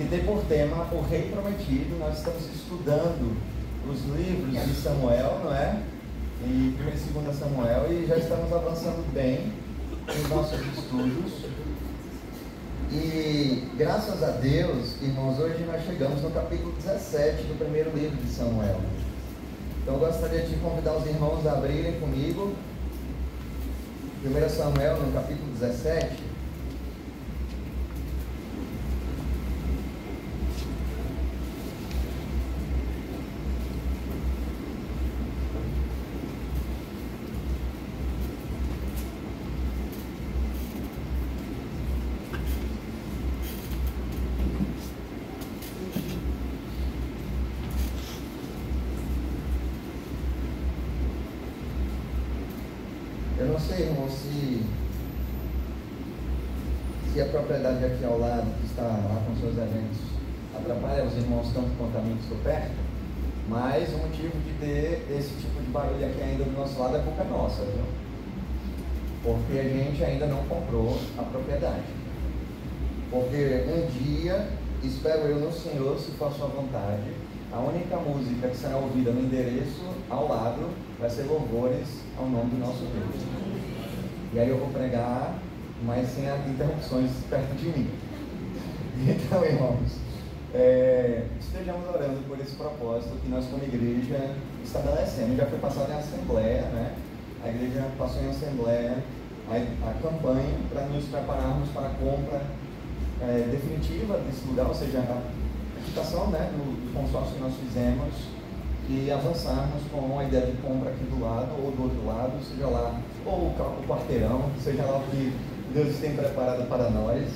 que tem por tema o Rei Prometido. Nós estamos estudando os livros de Samuel, não é? E 1 e 2 Samuel, e já estamos avançando bem nos nossos estudos. E graças a Deus, irmãos, hoje nós chegamos no capítulo 17 do primeiro livro de Samuel. Então eu gostaria de convidar os irmãos a abrirem comigo 1 Samuel no capítulo 17. propriedade aqui ao lado, que está lá com seus eventos, atrapalha os irmãos tanto quanto a mim que estou perto, mas o motivo de ter esse tipo de barulho aqui ainda do nosso lado é culpa nossa, viu? Porque a gente ainda não comprou a propriedade. Porque um dia, espero eu no For a sua vontade, a única música que será ouvida no endereço ao lado vai ser louvores ao nome do nosso Deus. E aí eu vou pregar mas sem interrupções perto de mim. Então, irmãos, é, estejamos orando por esse propósito que nós, como igreja, estabelecemos. Já foi passado em assembleia, né? A igreja passou em assembleia a, a campanha para nos prepararmos para a compra é, definitiva desse lugar, ou seja, a quitação né, do, do consórcio que nós fizemos e avançarmos com a ideia de compra aqui do lado ou do outro lado, seja lá, ou o quarteirão, seja lá o que Deus tem preparado para nós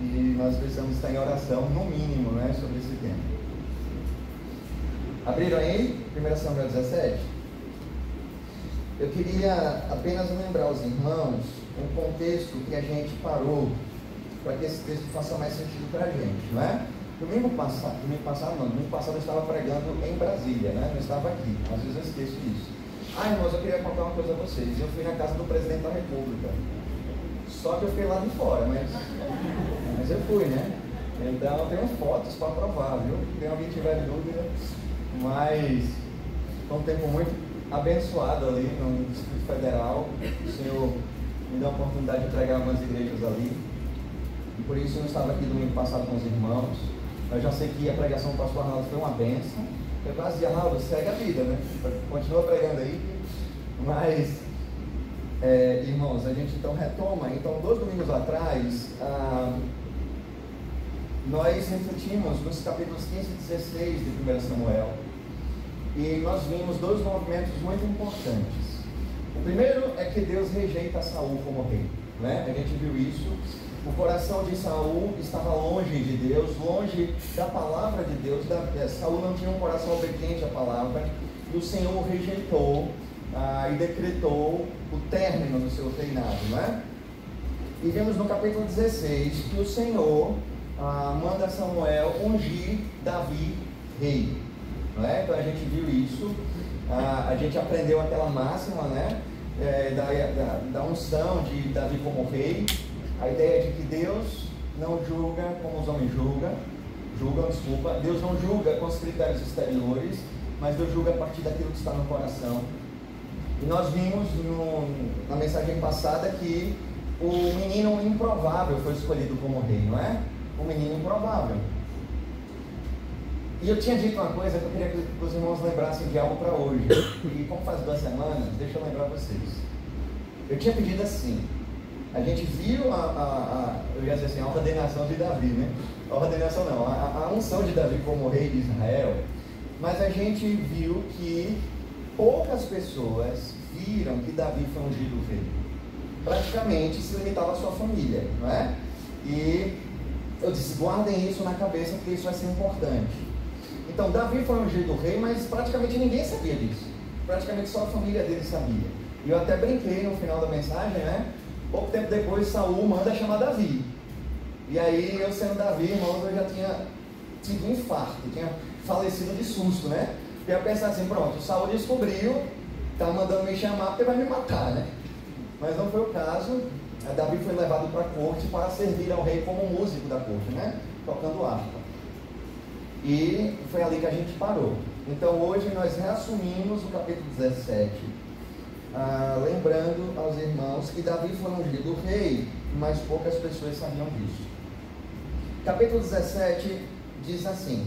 e nós precisamos estar em oração, no mínimo, né, sobre esse tema. Abriram aí 1 Samuel 17? Eu queria apenas lembrar os irmãos um contexto que a gente parou para que esse texto faça mais sentido para a gente, não é? Domingo passado, domingo passado não, domingo passado eu estava pregando em Brasília, né? Não estava aqui, às vezes eu esqueço disso. Ah, irmãos, eu queria contar uma coisa a vocês. Eu fui na casa do presidente da República. Só que eu fiquei lá de fora, mas, mas eu fui, né? Então eu tenho fotos para provar, viu? Se alguém tiver dúvida, mas foi um tempo muito abençoado ali no Distrito Federal. O Senhor me deu a oportunidade de pregar algumas igrejas ali. E por isso eu estava aqui domingo passado com os irmãos. Eu já sei que a pregação do pastor Arnaldo foi uma benção. Eu quase dizia, Arnaldo, segue a vida, né? Continua pregando aí. Mas é, irmãos, a gente então retoma. Então, dois domingos atrás, ah, nós refletimos nos capítulos 15 e 16 de 1 Samuel. E nós vimos dois movimentos muito importantes. O primeiro é que Deus rejeita Saul como rei. Né? A gente viu isso. O coração de Saul estava longe de Deus, longe da palavra de Deus. Da, é, Saul não tinha um coração obediente à palavra. E o Senhor rejeitou ah, e decretou o término do seu reinado, não é? E vemos no capítulo 16 que o Senhor ah, manda Samuel ungir Davi rei, não é? Então a gente viu isso, ah, a gente aprendeu aquela máxima, né? É, da, da, da unção de Davi como rei, a ideia de que Deus não julga como os homens julgam, julgam, desculpa, Deus não julga com os critérios exteriores, mas Deus julga a partir daquilo que está no coração. E nós vimos no, na mensagem passada que o menino improvável foi escolhido como rei, não é? O menino improvável. E eu tinha dito uma coisa que eu queria que os irmãos lembrassem de algo para hoje. E como faz duas semanas, deixa eu lembrar vocês. Eu tinha pedido assim. A gente viu a, a, a eu ia dizer assim, a ordenação de Davi, né? A ordenação não, a, a unção de Davi como rei de Israel. Mas a gente viu que poucas pessoas viram que Davi foi ungido rei. Praticamente se limitava à sua família, não é? E eu disse, guardem isso na cabeça porque isso vai ser importante. Então Davi foi ungido rei, mas praticamente ninguém sabia disso. Praticamente só a família dele sabia. E eu até brinquei no final da mensagem, né? Pouco tempo depois Saul manda chamar Davi. E aí eu sendo Davi, irmãos, eu já tinha tido um infarto, tinha falecido de susto, né? E eu pensar assim, pronto, Saul descobriu, está mandando me chamar porque vai me matar, né? Mas não foi o caso. Davi foi levado para a corte para servir ao rei como músico da corte, né? tocando harpa. E foi ali que a gente parou. Então hoje nós reassumimos o capítulo 17, ah, lembrando aos irmãos que Davi foi ungido rei, mas poucas pessoas sabiam disso. Capítulo 17 diz assim: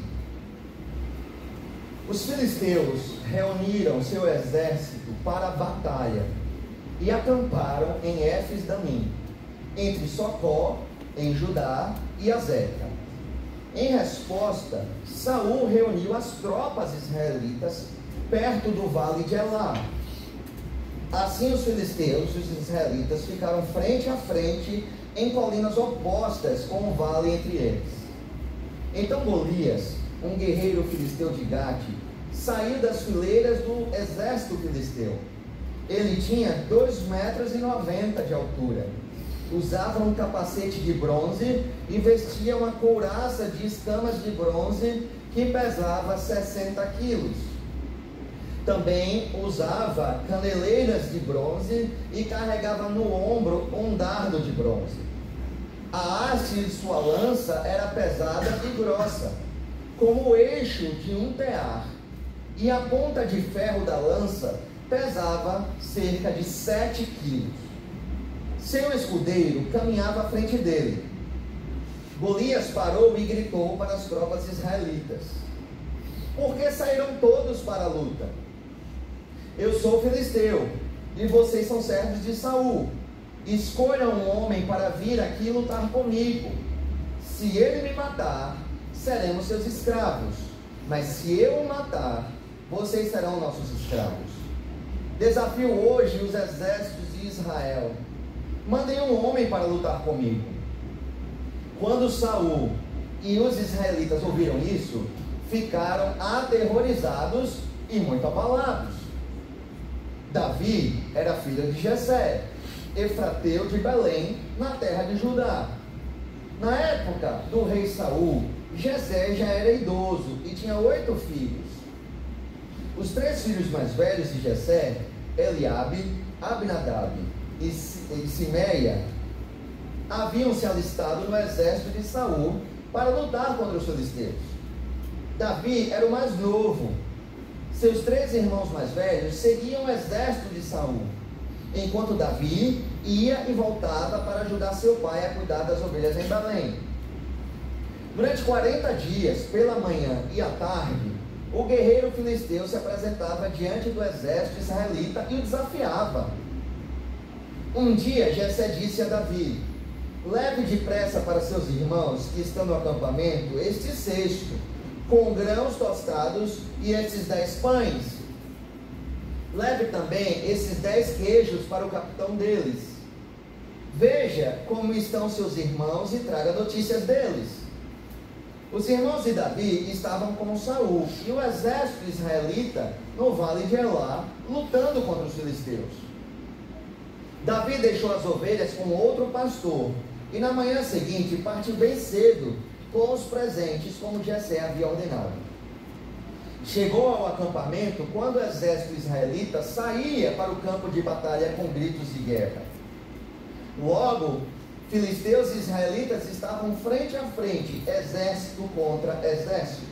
Os filisteus reuniram seu exército para a batalha e acamparam em Éfes Damim, entre Socó, em Judá, e Azeca. Em resposta, Saul reuniu as tropas israelitas perto do vale de Elá. Assim os filisteus e os israelitas ficaram frente a frente em colinas opostas com o vale entre eles. Então Golias, um guerreiro filisteu de Gate, saiu das fileiras do exército filisteu. Ele tinha 2 metros e 90 de altura usava um capacete de bronze e vestia uma couraça de escamas de bronze que pesava 60 quilos. Também usava caneleiras de bronze e carregava no ombro um dardo de bronze. A haste de sua lança era pesada e grossa, como o eixo de um tear, e a ponta de ferro da lança pesava cerca de 7 quilos. Seu escudeiro caminhava à frente dele. Golias parou e gritou para as tropas israelitas: Por que saíram todos para a luta? Eu sou filisteu e vocês são servos de Saul. Escolham um homem para vir aqui lutar comigo. Se ele me matar, seremos seus escravos. Mas se eu o matar, vocês serão nossos escravos. Desafio hoje os exércitos de Israel Mandei um homem para lutar comigo. Quando Saul e os israelitas ouviram isso, ficaram aterrorizados e muito abalados. Davi era filho de Jessé, efrateu de Belém, na terra de Judá. Na época do rei Saul, Jessé já era idoso e tinha oito filhos. Os três filhos mais velhos de Jessé, Eliabe, Abinadab e Simeia haviam se alistado no exército de Saul para lutar contra os filisteus. Davi era o mais novo. Seus três irmãos mais velhos seguiam o exército de Saul, enquanto Davi ia e voltava para ajudar seu pai a cuidar das ovelhas em Belém. Durante 40 dias, pela manhã e à tarde, o guerreiro filisteu se apresentava diante do exército israelita e o desafiava. Um dia Jessé disse a Davi: Leve depressa para seus irmãos que estão no acampamento este cesto, com grãos tostados e esses dez pães. Leve também esses dez queijos para o capitão deles. Veja como estão seus irmãos e traga notícias deles. Os irmãos de Davi estavam com Saul e o exército israelita no vale de Elá, lutando contra os filisteus. Davi deixou as ovelhas com outro pastor e na manhã seguinte partiu bem cedo com os presentes, como Jessé havia ordenado. Chegou ao acampamento quando o exército israelita saía para o campo de batalha com gritos de guerra. Logo, filisteus e israelitas estavam frente a frente, exército contra exército.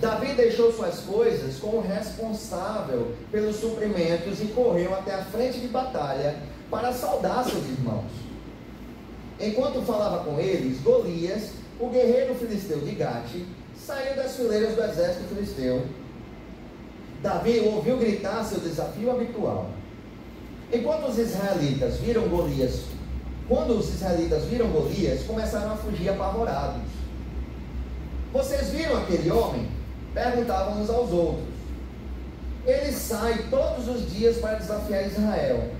Davi deixou suas coisas com o responsável pelos suprimentos e correu até a frente de batalha para saudar seus irmãos. Enquanto falava com eles, Golias, o guerreiro filisteu de Gate, saiu das fileiras do exército filisteu. Davi ouviu gritar seu desafio habitual. Enquanto os israelitas viram Golias, quando os israelitas viram Golias, começaram a fugir apavorados. Vocês viram aquele homem? perguntavam uns aos outros. Ele sai todos os dias para desafiar Israel.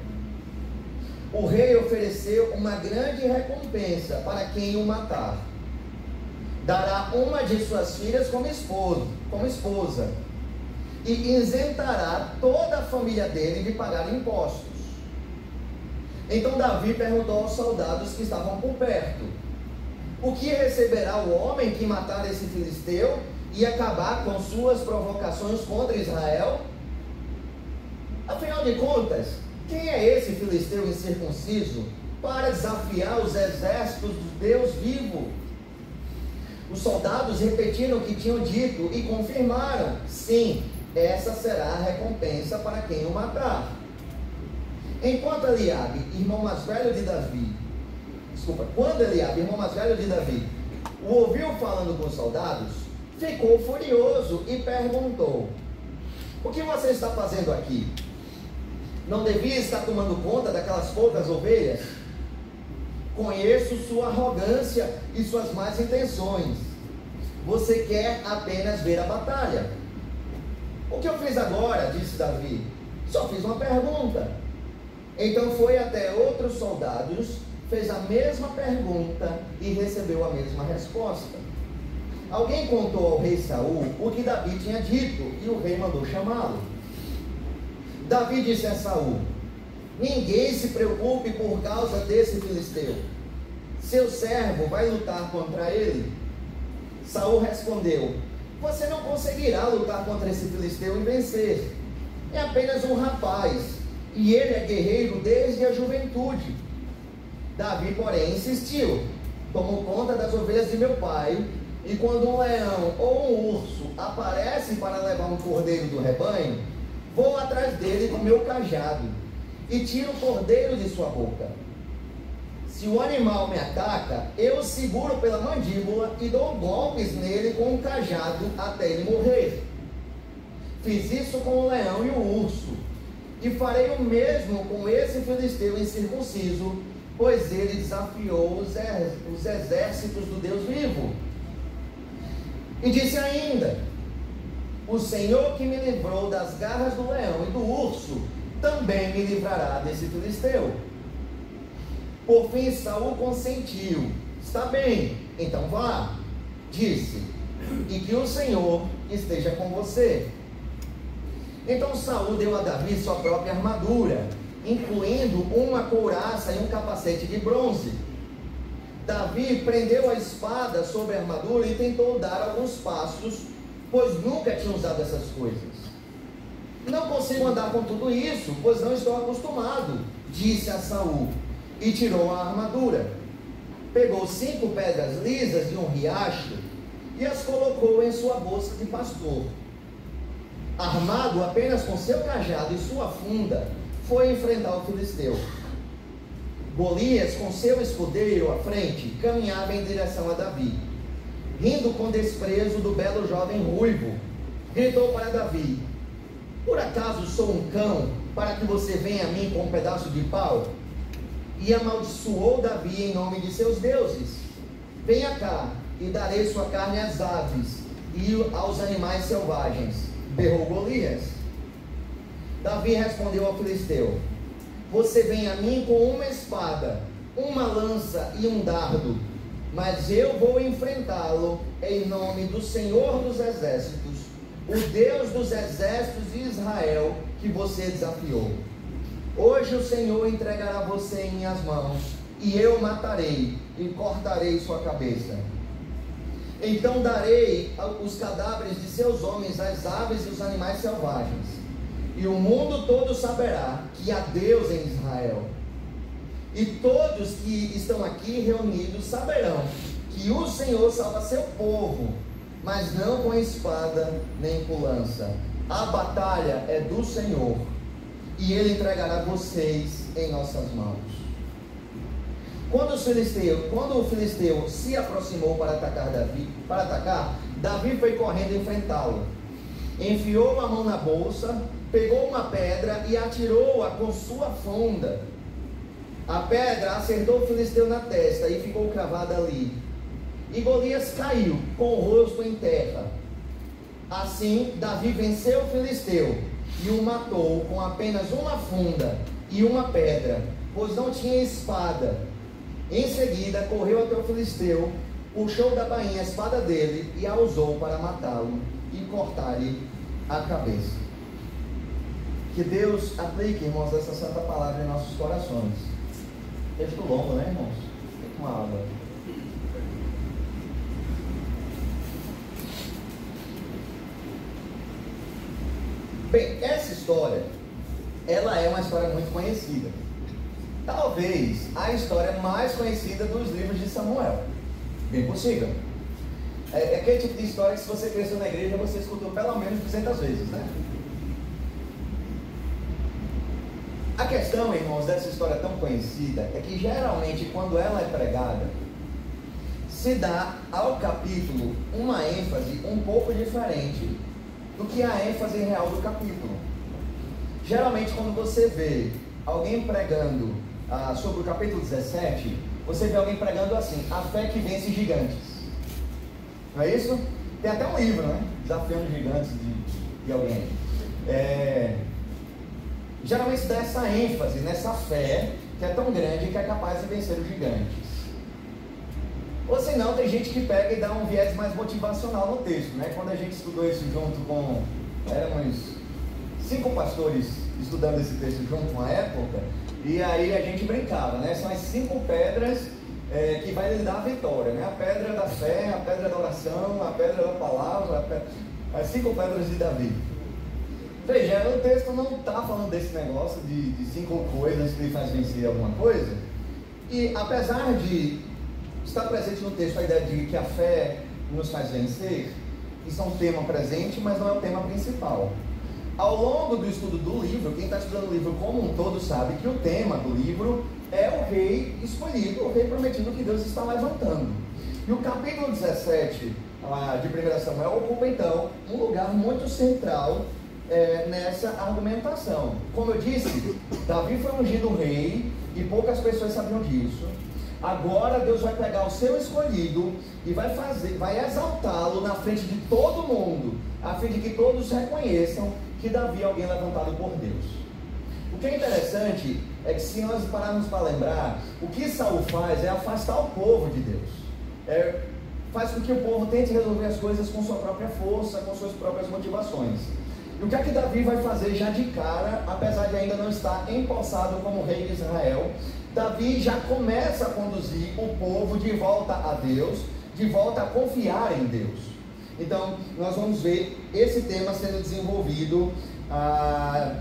O rei ofereceu uma grande recompensa para quem o matar. Dará uma de suas filhas como esposa, como esposa e isentará toda a família dele de pagar impostos. Então Davi perguntou aos soldados que estavam por perto: O que receberá o homem que matar esse filisteu e acabar com suas provocações contra Israel? Afinal de contas, quem é esse filisteu incircunciso para desafiar os exércitos do Deus vivo? Os soldados repetiram o que tinham dito e confirmaram: sim, essa será a recompensa para quem o matar. Enquanto Eliabe, irmão mais velho de Davi, desculpa, quando Eliabe, irmão mais velho de Davi, o ouviu falando com os soldados, ficou furioso e perguntou: O que você está fazendo aqui? Não devia estar tomando conta daquelas poucas ovelhas? Conheço sua arrogância e suas más intenções. Você quer apenas ver a batalha. O que eu fiz agora? disse Davi. Só fiz uma pergunta. Então foi até outros soldados, fez a mesma pergunta e recebeu a mesma resposta. Alguém contou ao rei Saul o que Davi tinha dito e o rei mandou chamá-lo. Davi disse a Saul: Ninguém se preocupe por causa desse filisteu. Seu servo vai lutar contra ele. Saul respondeu: Você não conseguirá lutar contra esse filisteu e vencer. É apenas um rapaz e ele é guerreiro desde a juventude. Davi, porém, insistiu: tomou conta das ovelhas de meu pai, e quando um leão ou um urso aparecem para levar um cordeiro do rebanho, vou atrás dele com meu cajado e tiro o cordeiro de sua boca. Se o animal me ataca, eu seguro pela mandíbula e dou golpes nele com o cajado até ele morrer. Fiz isso com o leão e o urso e farei o mesmo com esse filisteu incircunciso, pois ele desafiou os exércitos do Deus vivo. E disse ainda: O Senhor que me livrou das garras do leão e do urso, também me livrará desse filisteu. Por fim, Saul consentiu. Está bem, então vá. Disse: E que o Senhor esteja com você. Então Saul deu a Davi sua própria armadura, incluindo uma couraça e um capacete de bronze. Davi prendeu a espada sobre a armadura e tentou dar alguns passos, pois nunca tinha usado essas coisas. Não consigo andar com tudo isso, pois não estou acostumado, disse a Saul, e tirou a armadura. Pegou cinco pedras lisas de um riacho e as colocou em sua bolsa de pastor armado apenas com seu cajado e sua funda, foi enfrentar o filisteu. Golias, com seu escudeiro à frente, caminhava em direção a Davi. Rindo com desprezo do belo jovem ruivo, gritou para Davi: Por acaso sou um cão para que você venha a mim com um pedaço de pau? E amaldiçoou Davi em nome de seus deuses: Venha cá e darei sua carne às aves e aos animais selvagens berrou Golias. Davi respondeu ao filisteu: Você vem a mim com uma espada, uma lança e um dardo, mas eu vou enfrentá-lo em nome do Senhor dos Exércitos, o Deus dos exércitos de Israel que você desafiou. Hoje o Senhor entregará você em minhas mãos, e eu matarei e cortarei sua cabeça. Então darei os cadáveres de seus homens às aves e os animais selvagens, e o mundo todo saberá que há Deus em Israel. E todos que estão aqui reunidos saberão que o Senhor salva seu povo, mas não com espada nem com lança. A batalha é do Senhor, e ele entregará vocês em nossas mãos. Quando, os filisteu, quando o filisteu se aproximou para atacar Davi, para atacar, Davi foi correndo enfrentá-lo. Enfiou a mão na bolsa, pegou uma pedra e atirou-a com sua funda. A pedra acertou o filisteu na testa e ficou cravada ali. E Golias caiu com o rosto em terra. Assim, Davi venceu o filisteu e o matou com apenas uma funda e uma pedra, pois não tinha espada em seguida, correu até o filisteu, puxou da bainha a espada dele e a usou para matá-lo e cortar-lhe a cabeça. Que Deus aplique, irmãos, essa santa palavra em nossos corações. Texto longo, né, irmãos? Tem uma água. Bem, essa história, ela é uma história muito conhecida talvez a história mais conhecida dos livros de Samuel. Bem possível. É, é aquele tipo de história que se você cresceu na igreja, você escutou pelo menos 200 vezes, né? A questão, irmãos, dessa história tão conhecida é que geralmente quando ela é pregada, se dá ao capítulo uma ênfase um pouco diferente do que a ênfase real do capítulo. Geralmente, quando você vê alguém pregando ah, sobre o capítulo 17, você vê alguém pregando assim: a fé que vence gigantes. Não é isso? Tem até um livro, né? Desafiando gigantes de, de alguém. É, geralmente dá essa ênfase nessa fé que é tão grande que é capaz de vencer os gigantes. Ou senão tem gente que pega e dá um viés mais motivacional no texto, né? Quando a gente estudou isso junto com, éramos cinco pastores estudando esse texto junto uma época, e aí a gente brincava, né? São as cinco pedras é, que vai lhe dar a vitória, né? A pedra da fé, a pedra da oração, a pedra da palavra, pedra... as cinco pedras de Davi. Veja, o texto não está falando desse negócio de, de cinco coisas que lhe faz vencer alguma coisa. E apesar de Está presente no texto a ideia de que a fé nos faz vencer. Isso é um tema presente, mas não é o tema principal. Ao longo do estudo do livro, quem está estudando o livro como um todo sabe que o tema do livro é o rei escolhido, o rei prometido que Deus está levantando. E o capítulo 17 ah, de 1 Samuel ocupa então um lugar muito central é, nessa argumentação. Como eu disse, Davi foi ungido rei e poucas pessoas sabiam disso. Agora Deus vai pegar o seu escolhido e vai fazer, vai exaltá-lo na frente de todo mundo, a fim de que todos reconheçam que Davi é alguém levantado por Deus. O que é interessante é que se nós pararmos para lembrar, o que Saul faz é afastar o povo de Deus. É, faz com que o povo tente resolver as coisas com sua própria força, com suas próprias motivações. E o que é que Davi vai fazer já de cara, apesar de ainda não estar empossado como rei de Israel? Davi já começa a conduzir o povo de volta a Deus, de volta a confiar em Deus. Então, nós vamos ver esse tema sendo desenvolvido ah,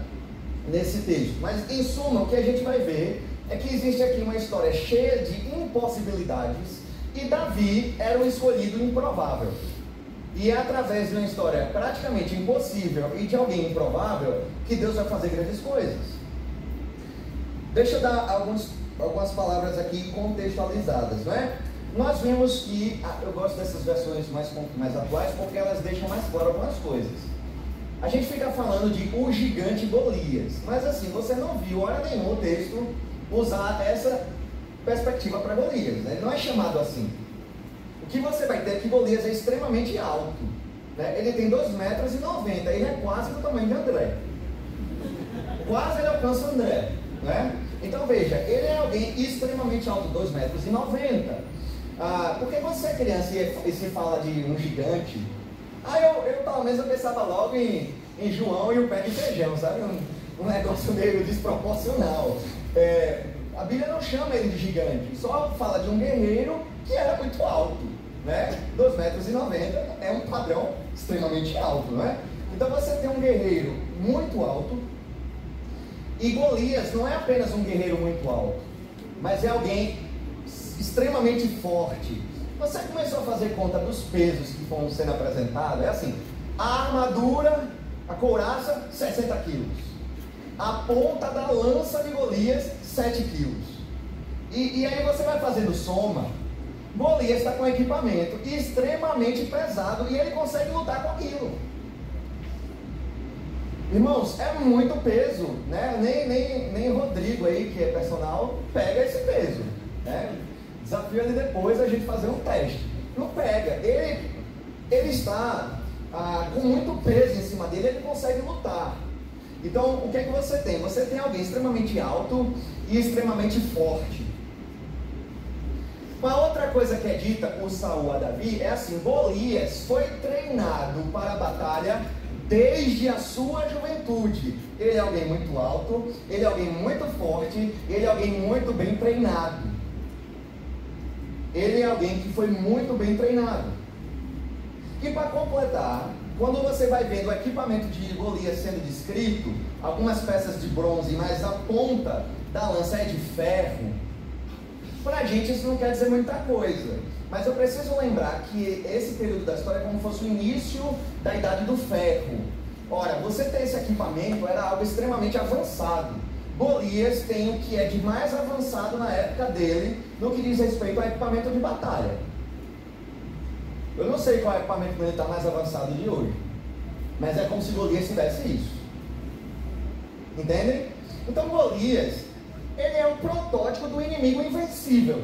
nesse texto. Mas, em suma, o que a gente vai ver é que existe aqui uma história cheia de impossibilidades e Davi era um escolhido improvável. E é através de uma história praticamente impossível e de alguém improvável que Deus vai fazer grandes coisas. Deixa eu dar alguns, algumas palavras aqui contextualizadas, não é? Nós vimos que, ah, eu gosto dessas versões mais, mais atuais porque elas deixam mais claro algumas coisas. A gente fica falando de o gigante Golias, mas assim, você não viu hora nenhuma o texto usar essa perspectiva para Golias, né? não é chamado assim. Que você vai ter que Golias é extremamente alto. Né? Ele tem 2 metros e 90, ele é quase do tamanho de André. Quase ele alcança André. Né? Então veja, ele é alguém extremamente alto, 2 metros e 90. Ah, porque você é criança e, se fala de um gigante, aí eu, eu pelo menos eu pensava logo em, em João e o pé de feijão, sabe? Um, um negócio meio desproporcional. É, a Bíblia não chama ele de gigante, só fala de um guerreiro que era muito alto né? 2 metros e 90 é um padrão extremamente alto, não é? Então você tem um guerreiro muito alto, e Golias não é apenas um guerreiro muito alto, mas é alguém extremamente forte. Você começou a fazer conta dos pesos que foram sendo apresentados, é assim, a armadura, a couraça, 60 quilos. A ponta da lança de Golias, 7 quilos. E, e aí você vai fazendo soma, Golias está com equipamento extremamente pesado e ele consegue lutar com aquilo. Irmãos, é muito peso, né? Nem, nem, nem Rodrigo aí, que é personal, pega esse peso. Né? Desafio ele depois a gente fazer um teste. Não pega. Ele, ele está ah, com muito peso em cima dele, ele consegue lutar. Então, o que é que você tem? Você tem alguém extremamente alto e extremamente forte. Uma outra coisa que é dita por Saul a Davi é assim: Golias foi treinado para a batalha desde a sua juventude. Ele é alguém muito alto, ele é alguém muito forte, ele é alguém muito bem treinado. Ele é alguém que foi muito bem treinado. E para completar, quando você vai vendo o equipamento de Golias sendo descrito, algumas peças de bronze, mas a ponta da lança é de ferro, para a gente isso não quer dizer muita coisa. Mas eu preciso lembrar que esse período da história é como se fosse o início da idade do ferro. Ora, você ter esse equipamento era algo extremamente avançado. Golias tem o que é de mais avançado na época dele no que diz respeito ao equipamento de batalha. Eu não sei qual é o equipamento militar mais avançado de hoje, mas é como se Golias tivesse isso. Entendem? Então Golias, ele é um protótipo do inimigo invencível.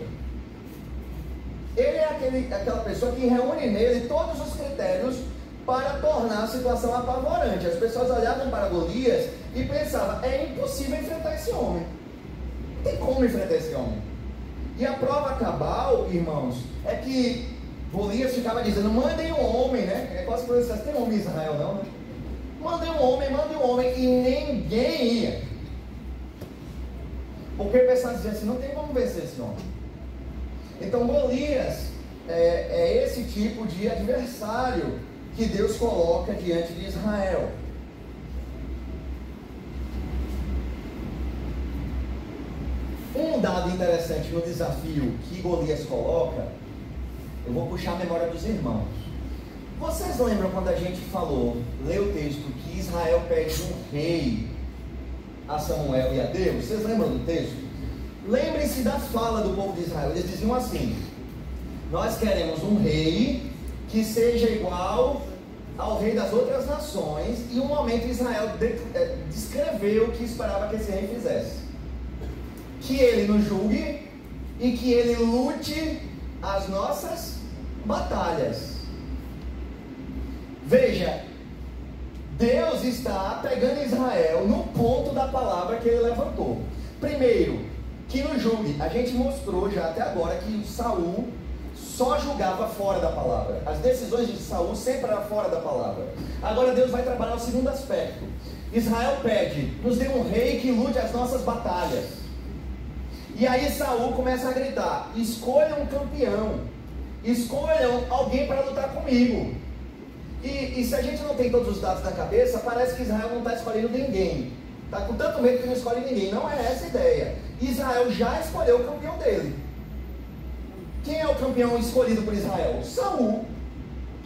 Ele é aquele, aquela pessoa que reúne nele todos os critérios para tornar a situação apavorante. As pessoas olhavam para Golias e pensavam: é impossível enfrentar esse homem. Não tem como enfrentar esse homem. E a prova cabal, irmãos, é que Golias ficava dizendo: mandem um homem, né? É quase que você tem homem em Israel, não, né? Mandem um homem, mandem um homem, e ninguém ia. Porque o pessoal dizia assim: não tem como vencer esse homem. Então Golias é, é esse tipo de adversário que Deus coloca diante de Israel. Um dado interessante no desafio que Golias coloca, eu vou puxar a memória dos irmãos. Vocês lembram quando a gente falou, leu o texto, que Israel pede um rei a Samuel e a Deus? Vocês lembram do texto? Lembrem-se da fala do povo de Israel. Eles diziam assim: Nós queremos um rei que seja igual ao rei das outras nações. E um momento Israel é, descreveu o que esperava que esse rei fizesse: que ele nos julgue e que ele lute as nossas batalhas. Veja, Deus está pegando Israel no ponto da palavra que ele levantou. Primeiro, que nos julgue. A gente mostrou já até agora que Saul só julgava fora da palavra. As decisões de Saul sempre eram fora da palavra. Agora Deus vai trabalhar o segundo aspecto. Israel pede, nos dê um rei que lute as nossas batalhas. E aí Saul começa a gritar: escolham um campeão, escolham alguém para lutar comigo. E, e se a gente não tem todos os dados na cabeça, parece que Israel não está escolhendo ninguém. Está com tanto medo que não escolhe ninguém. Não é essa a ideia. Israel já escolheu o campeão dele. Quem é o campeão escolhido por Israel? Saul,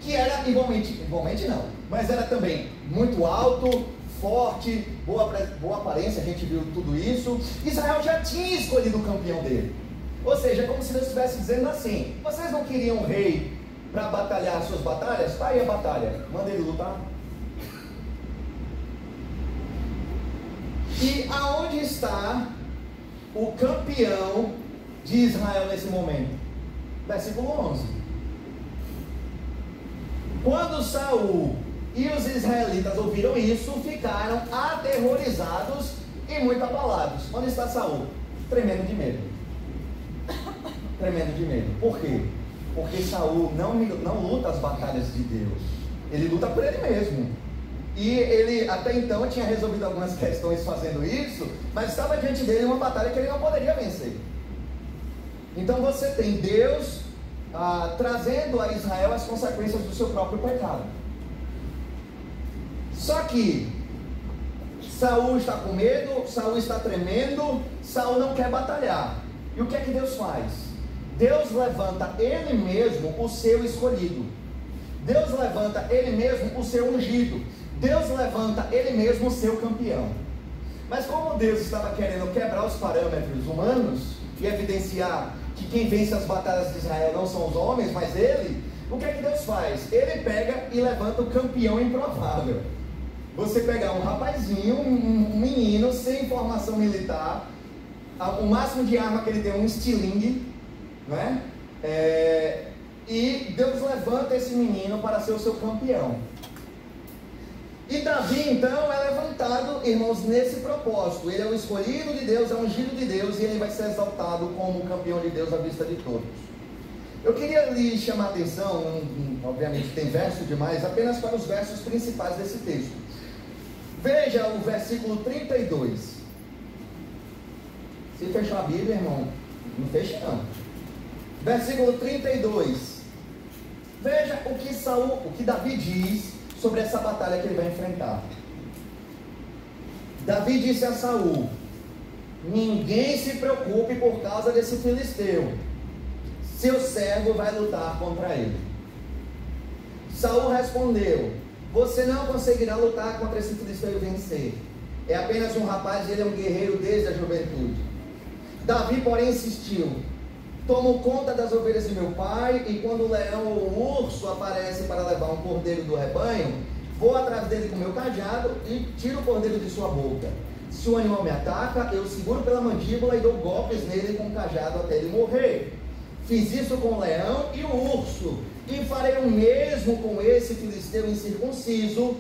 que era igualmente, igualmente não, mas era também muito alto, forte, boa, boa aparência, a gente viu tudo isso. Israel já tinha escolhido o campeão dele. Ou seja, como se Deus estivesse dizendo assim: vocês não queriam um rei para batalhar suas batalhas? Está aí a batalha, manda ele lutar. E aonde está o campeão de Israel nesse momento? Versículo 11. Quando Saul e os israelitas ouviram isso, ficaram aterrorizados e muito abalados. Onde está Saul? Tremendo de medo. Tremendo de medo. Por quê? Porque Saul não, não luta as batalhas de Deus. Ele luta por ele mesmo. E ele até então tinha resolvido algumas questões fazendo isso, mas estava diante dele uma batalha que ele não poderia vencer. Então você tem Deus ah, trazendo a Israel as consequências do seu próprio pecado. Só que Saul está com medo, Saul está tremendo, Saul não quer batalhar. E o que é que Deus faz? Deus levanta ele mesmo o seu escolhido. Deus levanta ele mesmo o seu ungido. Deus levanta ele mesmo o seu campeão. Mas como Deus estava querendo quebrar os parâmetros humanos e evidenciar que quem vence as batalhas de Israel não são os homens, mas ele, o que é que Deus faz? Ele pega e levanta o campeão improvável. Você pegar um rapazinho, um menino sem formação militar, o máximo de arma que ele tem é um estilingue, né? É, e Deus levanta esse menino para ser o seu campeão. E Davi, então, é levantado, irmãos, nesse propósito. Ele é o escolhido de Deus, é o ungido de Deus, e ele vai ser exaltado como campeão de Deus à vista de todos. Eu queria lhe chamar a atenção, obviamente tem verso demais, apenas para os versos principais desse texto. Veja o versículo 32. Se fechou a Bíblia, irmão, não fecha não. Versículo 32. Veja o que Saul, o que Davi diz sobre essa batalha que ele vai enfrentar. Davi disse a Saul: Ninguém se preocupe por causa desse filisteu. seu servo vai lutar contra ele. Saul respondeu: Você não conseguirá lutar contra esse filisteu e vencer. É apenas um rapaz ele é um guerreiro desde a juventude. Davi, porém, insistiu: Tomo conta das ovelhas de meu pai, e quando o leão ou o urso aparece para levar um cordeiro do rebanho, vou atrás dele com meu cadeado e tiro o cordeiro de sua boca. Se o animal me ataca, eu seguro pela mandíbula e dou golpes nele com o cajado até ele morrer. Fiz isso com o leão e o urso, e farei o mesmo com esse filisteu incircunciso,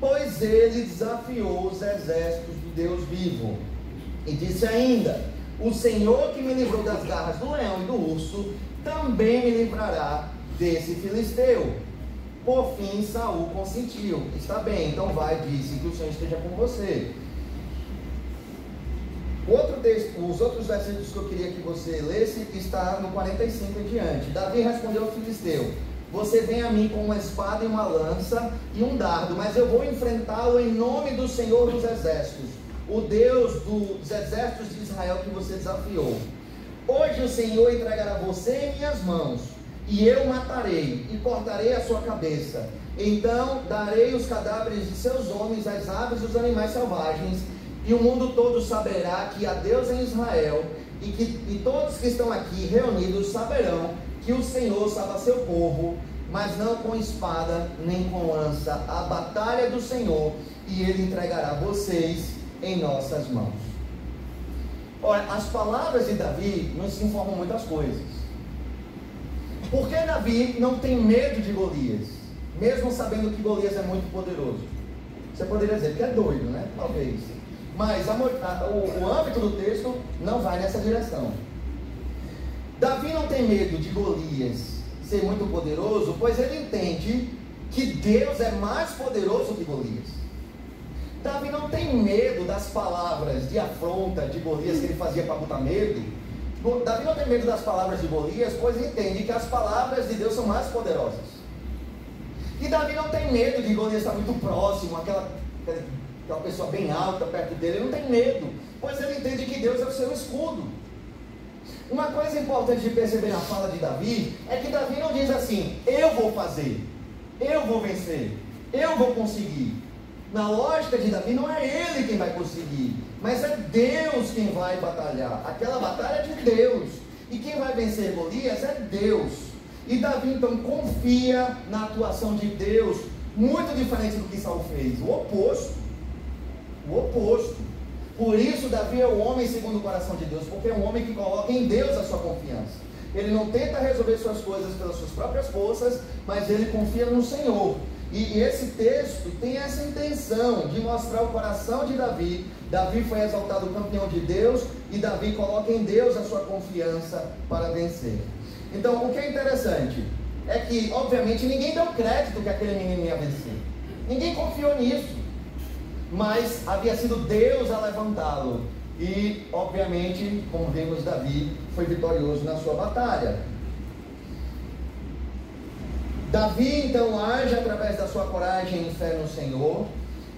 pois ele desafiou os exércitos do Deus vivo. E disse ainda: O Senhor que me livrou das garras do leão e do urso, também me livrará desse filisteu. Por fim, Saul consentiu. Está bem, então vai, disse, que o Senhor esteja com você. Outro texto, os outros versículos que eu queria que você lesse está no 45 em diante. Davi respondeu ao filisteu: Você vem a mim com uma espada e uma lança e um dardo, mas eu vou enfrentá-lo em nome do Senhor dos Exércitos, o Deus dos exércitos de Israel que você desafiou. Hoje o Senhor entregará você em minhas mãos, e eu matarei e cortarei a sua cabeça. Então darei os cadáveres de seus homens, as aves e os animais selvagens e o mundo todo saberá que há Deus em Israel, e que e todos que estão aqui reunidos saberão que o Senhor salva seu povo, mas não com espada nem com lança. A batalha é do Senhor, e ele entregará vocês em nossas mãos. Olha, as palavras de Davi nos informam muitas coisas. Por que Davi não tem medo de Golias, mesmo sabendo que Golias é muito poderoso? Você poderia dizer que é doido, né? Talvez. Mas a, a, o, o âmbito do texto não vai nessa direção. Davi não tem medo de Golias ser muito poderoso, pois ele entende que Deus é mais poderoso que Golias. Davi não tem medo das palavras de afronta de Golias que ele fazia para botar medo. Davi não tem medo das palavras de Golias, pois entende que as palavras de Deus são mais poderosas. E Davi não tem medo de Golias estar muito próximo, aquela, que uma pessoa bem alta perto dele, ele não tem medo, pois ele entende que Deus é o seu escudo. Uma coisa importante de perceber na fala de Davi é que Davi não diz assim: eu vou fazer, eu vou vencer, eu vou conseguir. Na lógica de Davi, não é ele quem vai conseguir, mas é Deus quem vai batalhar. Aquela batalha é de Deus. E quem vai vencer Golias é Deus. E Davi então confia na atuação de Deus, muito diferente do que Saul fez, o oposto o oposto. Por isso, Davi é o homem segundo o coração de Deus, porque é um homem que coloca em Deus a sua confiança. Ele não tenta resolver suas coisas pelas suas próprias forças, mas ele confia no Senhor. E, esse texto tem essa intenção de mostrar o coração de Davi. Davi foi exaltado campeão de Deus e Davi coloca em Deus a sua confiança para vencer. Então, o que é interessante é que, obviamente, ninguém deu crédito que aquele menino ia vencer. Ninguém confiou nisso mas havia sido Deus a levantá-lo. E, obviamente, como vimos, Davi foi vitorioso na sua batalha. Davi então age através da sua coragem e fé no Senhor,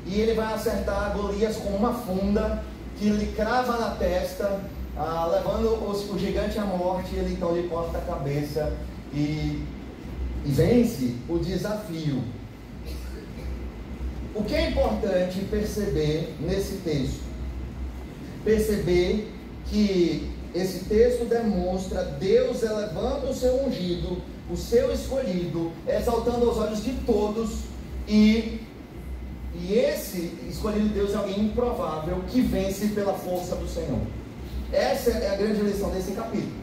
e ele vai acertar Golias com uma funda que lhe crava na testa, ah, levando o, o, gigante à morte. Ele então lhe corta a cabeça e, e vence o desafio. O que é importante perceber nesse texto? Perceber que esse texto demonstra Deus elevando o seu ungido, o seu escolhido, exaltando aos olhos de todos, e, e esse escolhido de Deus é alguém improvável que vence pela força do Senhor. Essa é a grande lição desse capítulo.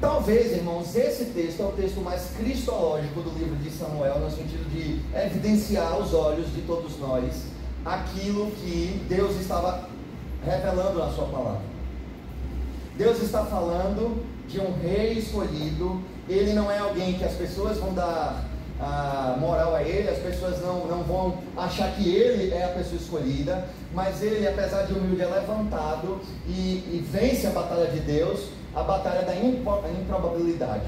Talvez, irmãos, esse texto é o texto mais cristológico do livro de Samuel, no sentido de evidenciar aos olhos de todos nós aquilo que Deus estava revelando na sua palavra. Deus está falando de um rei escolhido, ele não é alguém que as pessoas vão dar a moral a ele, as pessoas não, não vão achar que ele é a pessoa escolhida, mas ele, apesar de humilde, é levantado e, e vence a batalha de Deus a batalha da improbabilidade.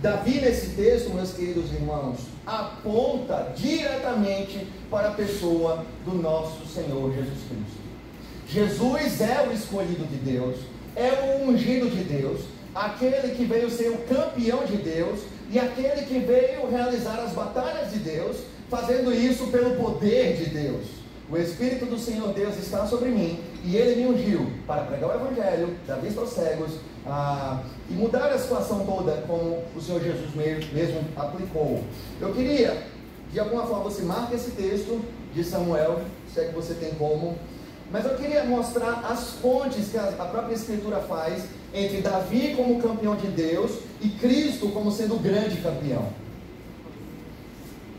Davi, nesse texto, meus queridos irmãos, aponta diretamente para a pessoa do nosso Senhor Jesus Cristo. Jesus é o escolhido de Deus, é o ungido de Deus, aquele que veio ser o campeão de Deus e aquele que veio realizar as batalhas de Deus, fazendo isso pelo poder de Deus. O Espírito do Senhor Deus está sobre mim e ele me ungiu para pregar o Evangelho, dar vista aos cegos ah, e mudar a situação toda, como o Senhor Jesus mesmo aplicou. Eu queria, de alguma forma, você marque esse texto de Samuel, se é que você tem como, mas eu queria mostrar as fontes que a própria Escritura faz entre Davi como campeão de Deus e Cristo como sendo o grande campeão.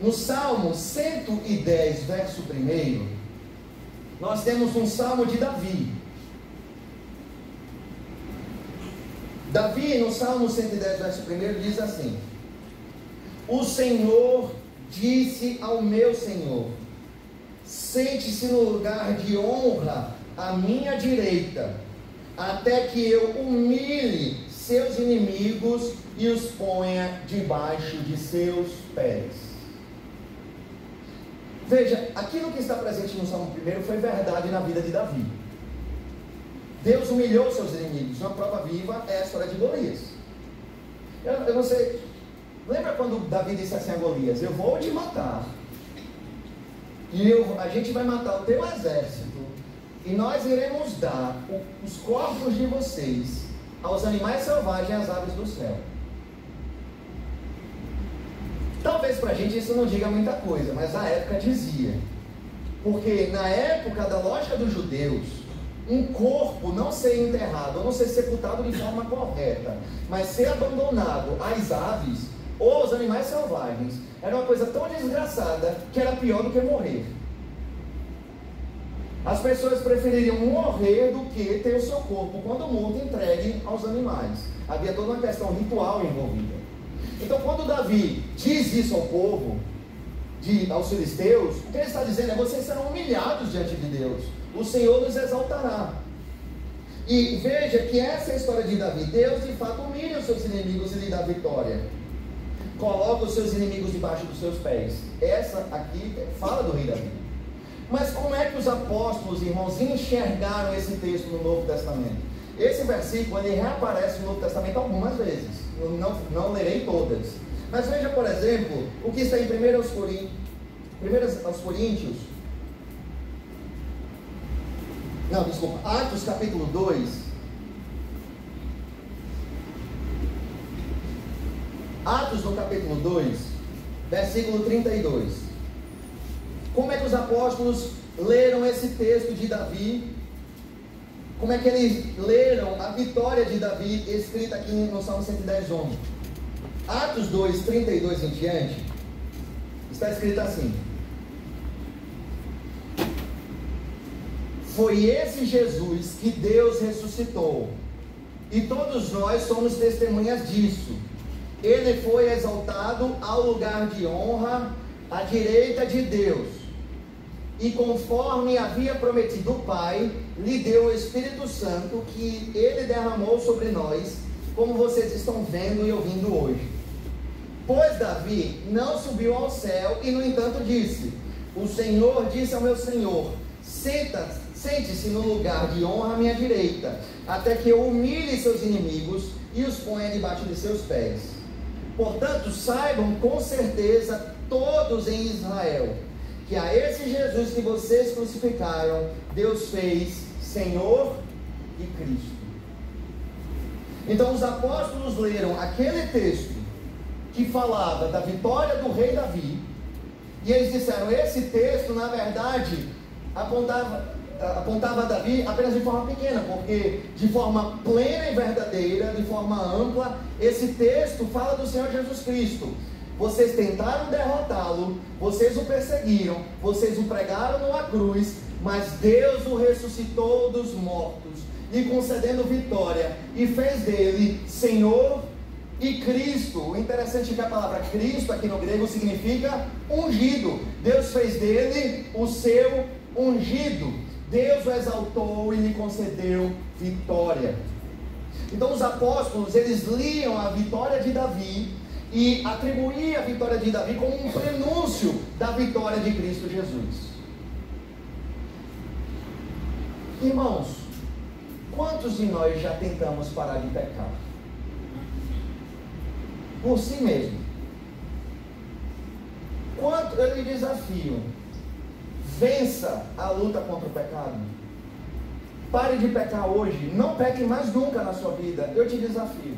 No Salmo 110, verso 1, nós temos um salmo de Davi. Davi, no Salmo 110, verso 1, diz assim: O Senhor disse ao meu Senhor: Sente-se no lugar de honra à minha direita, até que eu humilhe seus inimigos e os ponha debaixo de seus pés. Veja, aquilo que está presente no Salmo 1 foi verdade na vida de Davi. Deus humilhou seus inimigos. Uma prova viva é a história de Golias. Eu, eu não sei. Lembra quando Davi disse assim a Golias: Eu vou te matar e eu, a gente vai matar o teu exército, e nós iremos dar o, os corpos de vocês aos animais selvagens e às aves do céu. Talvez para a gente isso não diga muita coisa, mas na época dizia. Porque na época da lógica dos judeus, um corpo não ser enterrado, ou não ser sepultado de forma correta, mas ser abandonado às aves ou aos animais selvagens, era uma coisa tão desgraçada que era pior do que morrer. As pessoas prefeririam morrer do que ter o seu corpo, quando morto, entregue aos animais. Havia toda uma questão ritual envolvida. Então, quando Davi diz isso ao povo, de, aos filisteus, o que ele está dizendo é: vocês serão humilhados diante de Deus, o Senhor nos exaltará. E veja que essa é a história de Davi. Deus de fato humilha os seus inimigos e lhe dá vitória coloca os seus inimigos debaixo dos seus pés. Essa aqui fala do rei Davi. Mas como é que os apóstolos, irmãos, enxergaram esse texto no Novo Testamento? Esse versículo ele reaparece no Novo Testamento algumas vezes. Eu não, não lerei todas. Mas veja, por exemplo, o que está em 1 aos Coríntios, 1 aos Coríntios. Não, desculpa, Atos capítulo 2, Atos no capítulo 2, versículo 32. Como é que os apóstolos leram esse texto de Davi? Como é que eles leram a vitória de Davi escrita aqui no Salmo 110, 11? Atos 2, 32 em diante, está escrito assim: Foi esse Jesus que Deus ressuscitou, e todos nós somos testemunhas disso ele foi exaltado ao lugar de honra à direita de Deus. E conforme havia prometido o Pai, lhe deu o Espírito Santo que ele derramou sobre nós, como vocês estão vendo e ouvindo hoje. Pois Davi não subiu ao céu e, no entanto, disse: O Senhor disse ao meu Senhor: Senta, sente-se no lugar de honra à minha direita, até que eu humilhe seus inimigos e os ponha debaixo de seus pés. Portanto, saibam com certeza todos em Israel que a esse Jesus que vocês crucificaram, Deus fez Senhor e Cristo. Então os apóstolos leram aquele texto que falava da vitória do rei Davi, e eles disseram: esse texto, na verdade, apontava apontava Davi apenas de forma pequena, porque de forma plena e verdadeira, de forma ampla, esse texto fala do Senhor Jesus Cristo. Vocês tentaram derrotá-lo, vocês o perseguiram, vocês o pregaram numa cruz, mas Deus o ressuscitou dos mortos, lhe concedendo vitória, e fez dele Senhor e Cristo. O interessante é que a palavra Cristo aqui no grego significa ungido. Deus fez dele o seu ungido. Deus o exaltou e lhe concedeu vitória. Então os apóstolos, eles liam a vitória de Davi e atribuíam a vitória de Davi como um prenúncio da vitória de Cristo Jesus. Irmãos, quantos de nós já tentamos parar de pecar? por si mesmo. Quanto eu lhe desafio, vença a luta contra o pecado. Pare de pecar hoje, não peque mais nunca na sua vida. Eu te desafio.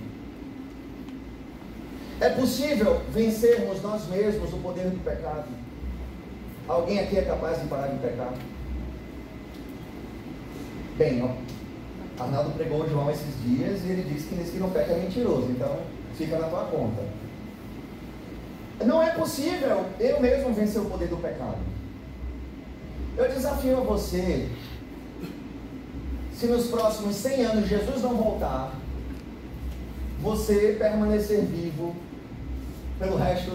É possível vencermos nós mesmos o poder do pecado. Alguém aqui é capaz de parar de pecar? Bem, ó, Arnaldo pregou João esses dias e ele disse que nesse que não peca é mentiroso, então fica na tua conta. Não é possível eu mesmo vencer o poder do pecado. Eu desafio você, se nos próximos 100 anos Jesus não voltar, você permanecer vivo pelo resto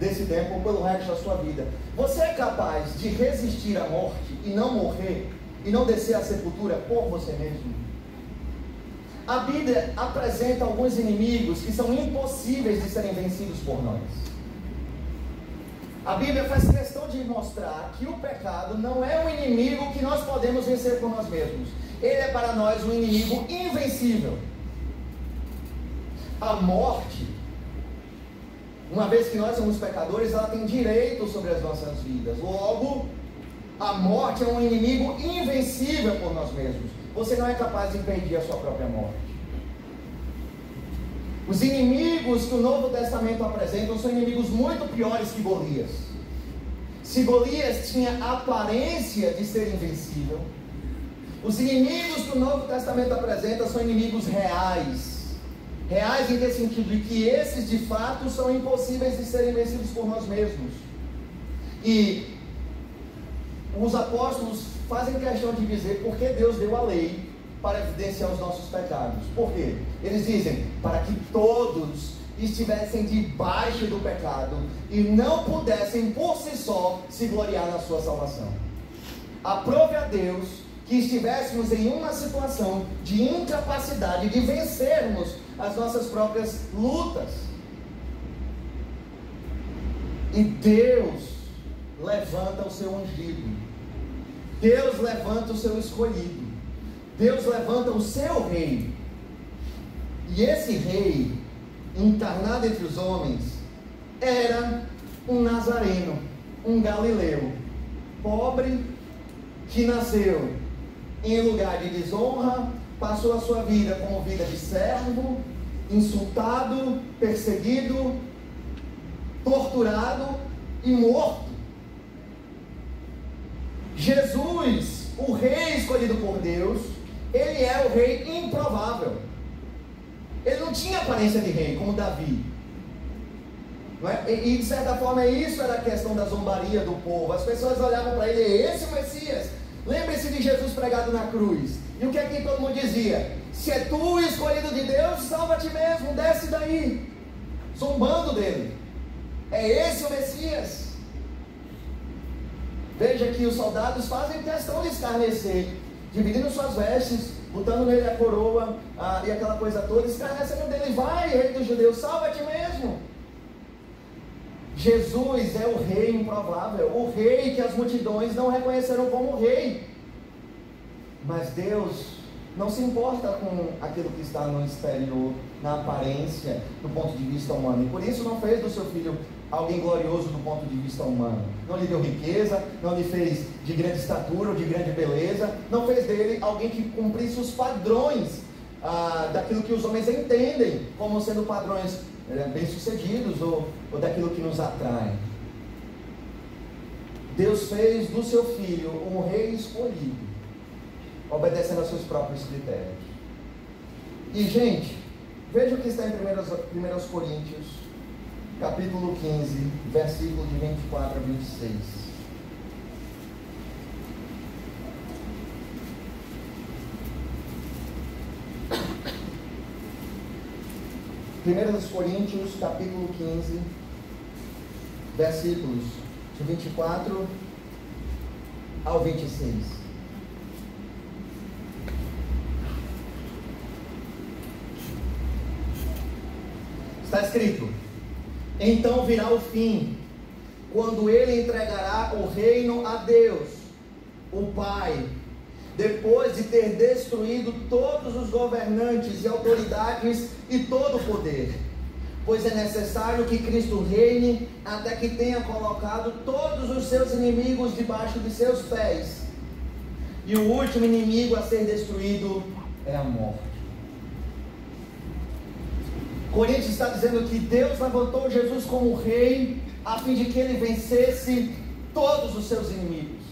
desse tempo ou pelo resto da sua vida. Você é capaz de resistir à morte e não morrer e não descer à sepultura por você mesmo? A Bíblia apresenta alguns inimigos que são impossíveis de serem vencidos por nós. A Bíblia faz questão de mostrar que o pecado não é um inimigo que nós podemos vencer por nós mesmos. Ele é para nós um inimigo invencível. A morte, uma vez que nós somos pecadores, ela tem direito sobre as nossas vidas. Logo, a morte é um inimigo invencível por nós mesmos. Você não é capaz de impedir a sua própria morte. Os inimigos que o Novo Testamento apresenta são inimigos muito piores que Golias. Se Golias tinha aparência de ser invencível, os inimigos que o Novo Testamento apresenta são inimigos reais. Reais em que sentido? De que esses de fato são impossíveis de serem vencidos por nós mesmos. E os apóstolos fazem questão de dizer por que Deus deu a lei para evidenciar os nossos pecados. Por quê? Eles dizem para que todos estivessem debaixo do pecado e não pudessem por si só se gloriar na sua salvação. Aprove a Deus que estivéssemos em uma situação de incapacidade de vencermos as nossas próprias lutas. E Deus levanta o seu ungido. Deus levanta o seu escolhido. Deus levanta o seu rei. E esse rei, encarnado entre os homens, era um nazareno, um galileu, pobre, que nasceu em lugar de desonra, passou a sua vida como vida de servo, insultado, perseguido, torturado e morto. Jesus, o rei escolhido por Deus, ele é o rei improvável. Ele não tinha aparência de rei, como Davi. É? E, de certa forma isso era a questão da zombaria do povo. As pessoas olhavam para ele, é esse o Messias. Lembre-se de Jesus pregado na cruz. E o que é que todo mundo dizia? Se é tu escolhido de Deus, salva-te mesmo, desce daí. Zombando dele. É esse o Messias. Veja que os soldados fazem questão de escarnecer, dividindo suas vestes, botando nele a coroa ah, e aquela coisa toda, escarnecendo dele, vai, rei dos judeus, salva-te mesmo. Jesus é o rei improvável, o rei que as multidões não reconheceram como rei. Mas Deus não se importa com aquilo que está no exterior, na aparência, do ponto de vista humano. E por isso não fez do seu filho alguém glorioso do ponto de vista humano. Não lhe deu riqueza, não lhe fez de grande estatura ou de grande beleza, não fez dele alguém que cumprisse os padrões ah, daquilo que os homens entendem como sendo padrões é, bem-sucedidos ou, ou daquilo que nos atrai. Deus fez do seu filho um rei escolhido, obedecendo aos seus próprios critérios. E, gente, veja o que está em 1 Coríntios, capítulo 15, versículo de 24 a 26. 1 Coríntios, capítulo 15, versículos de 24 ao 26. Está escrito: Então virá o fim, quando ele entregará o reino a Deus, o Pai depois de ter destruído todos os governantes e autoridades e todo o poder. pois é necessário que Cristo reine até que tenha colocado todos os seus inimigos debaixo de seus pés. E o último inimigo a ser destruído é a morte. Coríntios está dizendo que Deus levantou Jesus como rei a fim de que ele vencesse todos os seus inimigos.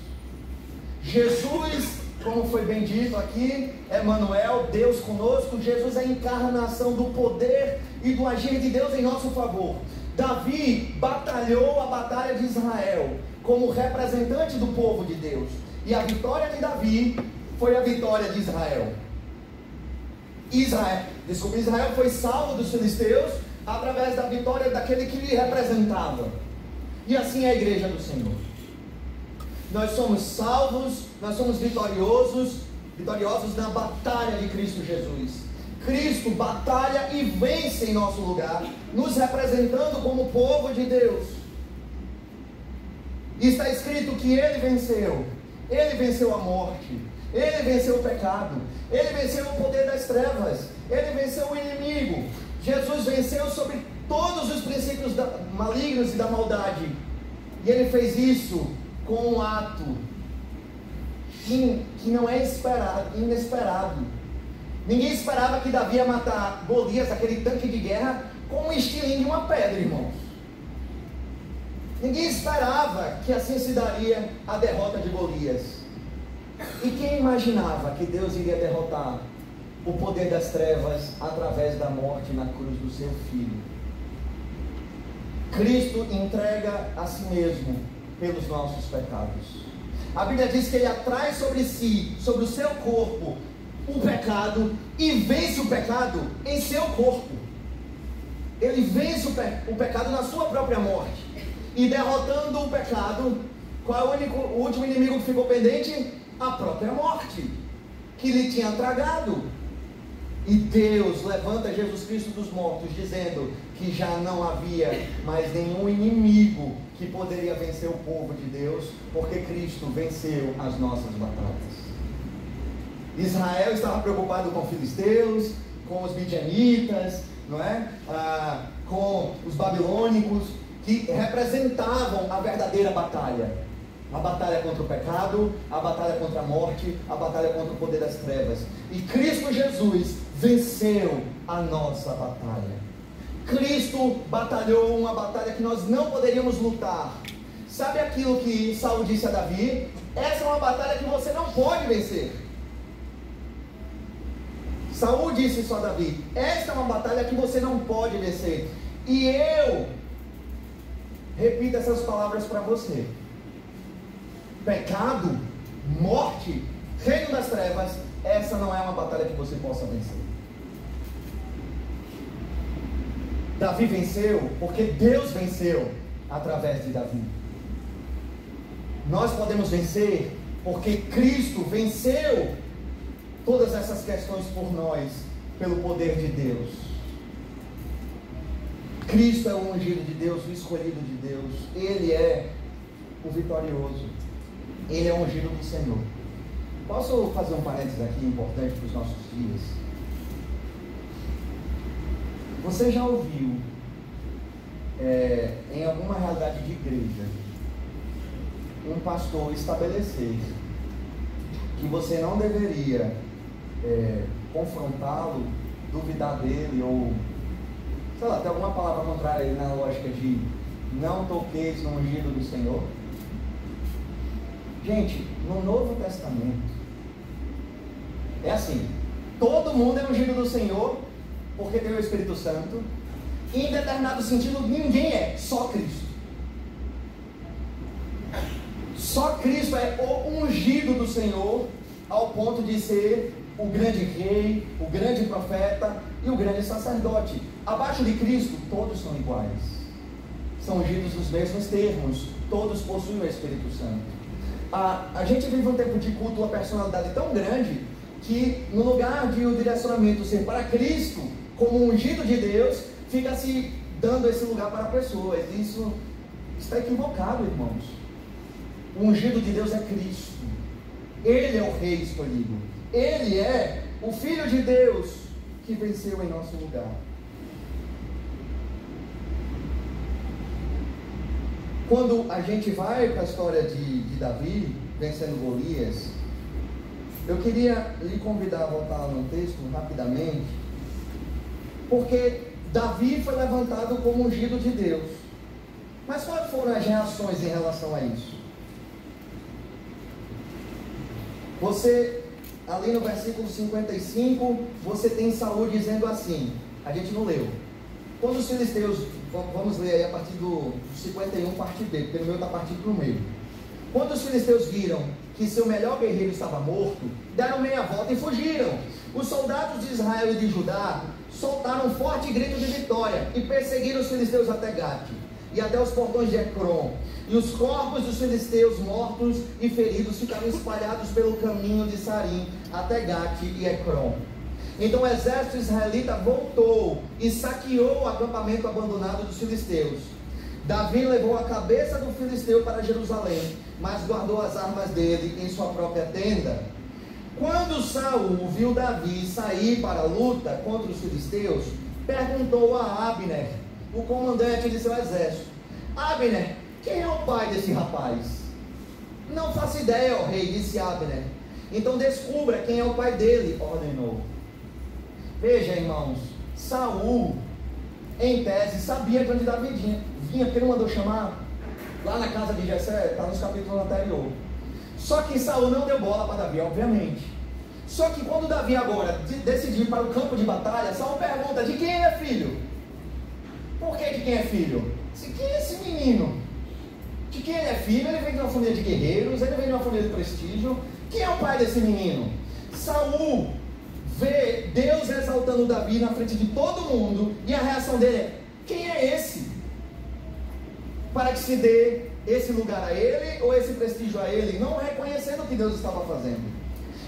Jesus, como foi bem dito aqui, Emmanuel, Deus conosco, Jesus é a encarnação do poder e do agir de Deus em nosso favor. Davi batalhou a batalha de Israel como representante do povo de Deus. E a vitória de Davi foi a vitória de Israel. Israel, desculpa, Israel foi salvo dos filisteus através da vitória daquele que lhe representava. E assim é a igreja do Senhor. Nós somos salvos, nós somos vitoriosos, vitoriosos na batalha de Cristo Jesus. Cristo batalha e vence em nosso lugar, nos representando como povo de Deus. Está escrito que ele venceu. Ele venceu a morte, ele venceu o pecado, ele venceu o poder das trevas, ele venceu o inimigo. Jesus venceu sobre todos os princípios malignos e da maldade. E ele fez isso com um ato que, que não é esperado, inesperado. Ninguém esperava que Davi ia matar Golias, aquele tanque de guerra, com um estilinho de uma pedra, irmãos. Ninguém esperava que assim se daria a derrota de Golias. E quem imaginava que Deus iria derrotar o poder das trevas através da morte na cruz do seu filho? Cristo entrega a si mesmo pelos nossos pecados. A Bíblia diz que ele atrai sobre si, sobre o seu corpo, o pecado e vence o pecado em seu corpo. Ele vence o, pe o pecado na sua própria morte. E derrotando o pecado, qual é o, único, o último inimigo que ficou pendente? A própria morte, que lhe tinha tragado. E Deus levanta Jesus Cristo dos mortos, dizendo que já não havia mais nenhum inimigo que poderia vencer o povo de Deus, porque Cristo venceu as nossas batalhas. Israel estava preocupado com os filisteus, com os midianitas, não é? Ah, com os babilônicos, que representavam a verdadeira batalha. A batalha contra o pecado, a batalha contra a morte, a batalha contra o poder das trevas. E Cristo Jesus venceu a nossa batalha. Cristo batalhou uma batalha que nós não poderíamos lutar. Sabe aquilo que Saul disse a Davi? Essa é uma batalha que você não pode vencer. Saul disse isso a Davi: Esta é uma batalha que você não pode vencer. E eu repito essas palavras para você pecado, morte, reino das trevas, essa não é uma batalha que você possa vencer. Davi venceu porque Deus venceu através de Davi. Nós podemos vencer porque Cristo venceu todas essas questões por nós, pelo poder de Deus. Cristo é o ungido de Deus, o escolhido de Deus. Ele é o vitorioso. Ele é ungido do Senhor. Posso fazer um parênteses aqui importante para os nossos dias? Você já ouviu é, em alguma realidade de igreja um pastor estabelecer que você não deveria é, confrontá-lo, duvidar dele ou sei lá, ter alguma palavra contrária na lógica de não toqueis no ungido do Senhor? Gente, no Novo Testamento, é assim: todo mundo é ungido do Senhor, porque tem o Espírito Santo. em determinado sentido, ninguém é, só Cristo. Só Cristo é o ungido do Senhor, ao ponto de ser o grande rei, o grande profeta e o grande sacerdote. Abaixo de Cristo, todos são iguais. São ungidos nos mesmos termos, todos possuem o Espírito Santo a, a gente vive um tempo de culto, uma personalidade tão grande, que no lugar de o direcionamento ser para Cristo, como ungido de Deus, fica se dando esse lugar para pessoas. Isso está equivocado, irmãos. O ungido de Deus é Cristo. Ele é o rei escolhido. Ele é o Filho de Deus que venceu em nosso lugar. Quando a gente vai para a história de, de Davi, vencendo Golias, eu queria lhe convidar a voltar no texto rapidamente, porque Davi foi levantado como ungido de Deus. Mas quais foram as reações em relação a isso? Você, ali no versículo 55, você tem Saúl dizendo assim, a gente não leu. Quando os filisteus, vamos ler aí a partir do 51, parte B, porque no meu está partido no meio. Quando os filisteus viram que seu melhor guerreiro estava morto, deram meia volta e fugiram. Os soldados de Israel e de Judá soltaram um forte grito de vitória e perseguiram os filisteus até Gate e até os portões de Ecrom. E os corpos dos filisteus mortos e feridos ficaram espalhados pelo caminho de Sarim até Gate e Ecrom. Então o exército israelita voltou e saqueou o acampamento abandonado dos filisteus. Davi levou a cabeça do filisteu para Jerusalém, mas guardou as armas dele em sua própria tenda. Quando Saul viu Davi sair para a luta contra os filisteus, perguntou a Abner, o comandante de seu exército: Abner, quem é o pai desse rapaz? Não faço ideia, ó rei, disse Abner. Então descubra quem é o pai dele, ordenou. Veja, irmãos, Saul, em tese, sabia de onde Davi vinha, vinha porque ele mandou chamar lá na casa de Jessé, está nos capítulos anteriores. Só que Saul não deu bola para Davi, obviamente. Só que quando Davi agora decidiu para o campo de batalha, Saul pergunta: de quem é filho? Por que de quem é filho? Se quem é esse menino? De quem ele é filho? Ele vem de uma família de guerreiros, ele vem de uma família de prestígio. Quem é o pai desse menino? Saul vê Deus exaltando Davi na frente de todo mundo e a reação dele é: quem é esse? Para que se dê esse lugar a ele ou esse prestígio a ele, não reconhecendo o que Deus estava fazendo.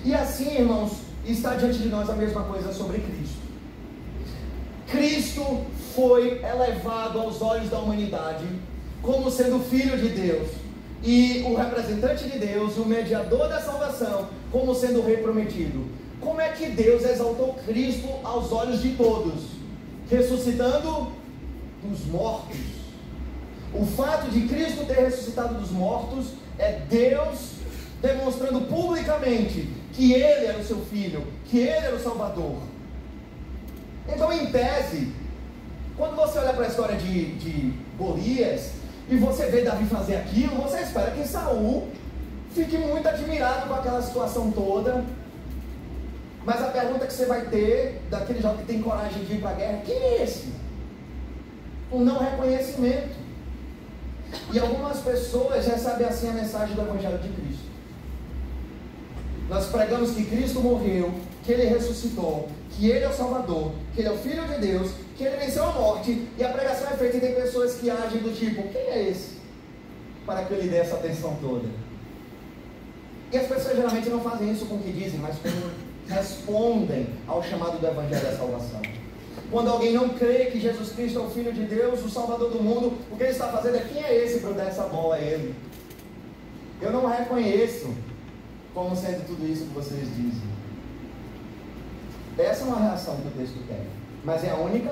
E assim, irmãos, está diante de nós a mesma coisa sobre Cristo. Cristo foi elevado aos olhos da humanidade como sendo filho de Deus e o representante de Deus, o mediador da salvação, como sendo o rei prometido. Como é que Deus exaltou Cristo aos olhos de todos? Ressuscitando dos mortos. O fato de Cristo ter ressuscitado dos mortos é Deus demonstrando publicamente que Ele era o seu filho, que Ele era o Salvador. Então, em tese, quando você olha para a história de, de Golias e você vê Davi fazer aquilo, você espera que Saul fique muito admirado com aquela situação toda. Mas a pergunta que você vai ter daquele jovem que tem coragem de ir para a guerra, quem é esse? O não reconhecimento. E algumas pessoas recebem assim a mensagem do Evangelho de Cristo. Nós pregamos que Cristo morreu, que Ele ressuscitou, que Ele é o Salvador, que Ele é o Filho de Deus, que Ele venceu a morte, e a pregação é feita e tem pessoas que agem do tipo, quem é esse? Para que eu lhe dê essa atenção toda. E as pessoas geralmente não fazem isso com o que dizem, mas como respondem ao chamado do Evangelho da Salvação. Quando alguém não crê que Jesus Cristo é o Filho de Deus, o Salvador do mundo, o que ele está fazendo é quem é esse para dar essa bola a ele? Eu não reconheço como sendo tudo isso que vocês dizem. Essa é uma reação que o texto tem. Mas é a única?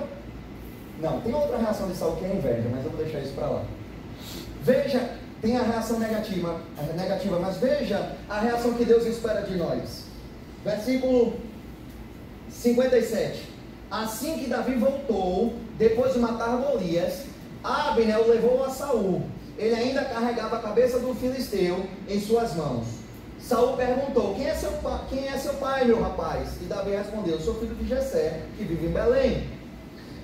Não, tem outra reação de Saul que é inveja, mas eu vou deixar isso para lá. Veja, tem a reação negativa, a negativa, mas veja a reação que Deus espera de nós. Versículo 57. Assim que Davi voltou, depois de matar Golias, Abner o levou a Saul. Ele ainda carregava a cabeça do filisteu em suas mãos. Saul perguntou: quem é, seu quem é seu pai, meu rapaz? E Davi respondeu: sou filho de Jessé, que vive em Belém.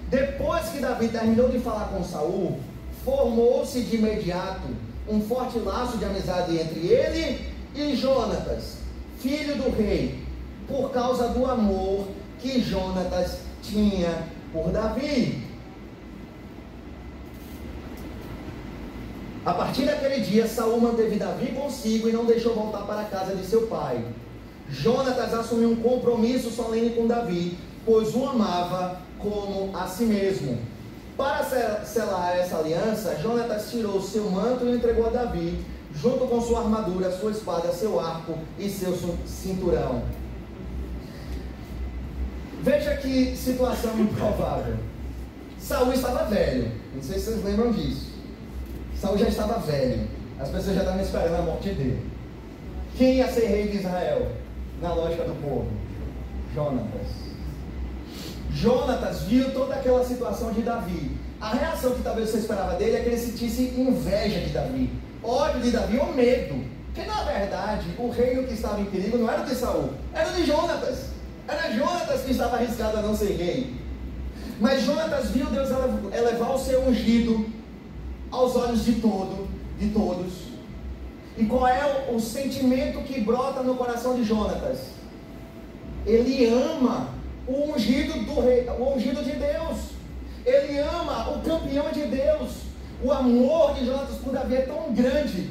Depois que Davi terminou de falar com Saul, formou-se de imediato um forte laço de amizade entre ele e Jonatas, filho do rei, por causa do amor que Jonatas tinha por Davi. A partir daquele dia, Saul manteve Davi consigo e não deixou voltar para a casa de seu pai. Jonatas assumiu um compromisso solene com Davi, pois o amava como a si mesmo. Para selar essa aliança, Jonatas tirou seu manto e entregou a Davi, junto com sua armadura, sua espada, seu arco e seu cinturão. Veja que situação improvável. Saul estava velho, não sei se vocês lembram disso. Saul já estava velho. As pessoas já estavam esperando a morte dele. Quem ia ser rei de Israel? Na lógica do povo. Jonatas. Jonatas viu toda aquela situação de Davi. A reação que talvez você esperava dele é que ele sentisse inveja de Davi, ódio de Davi ou medo. Que na verdade o reino que estava em perigo não era de Saul, era de Jonatas. Era Jonatas que estava arriscado a não ser rei. Mas Jonatas viu Deus elevar o seu ungido aos olhos de todo, de todos. E qual é o, sentimento que brota no coração de Jonatas? Ele ama o ungido do rei, o ungido de Deus. Ele ama o campeão de Deus. O amor de Jonatas por Davi é tão grande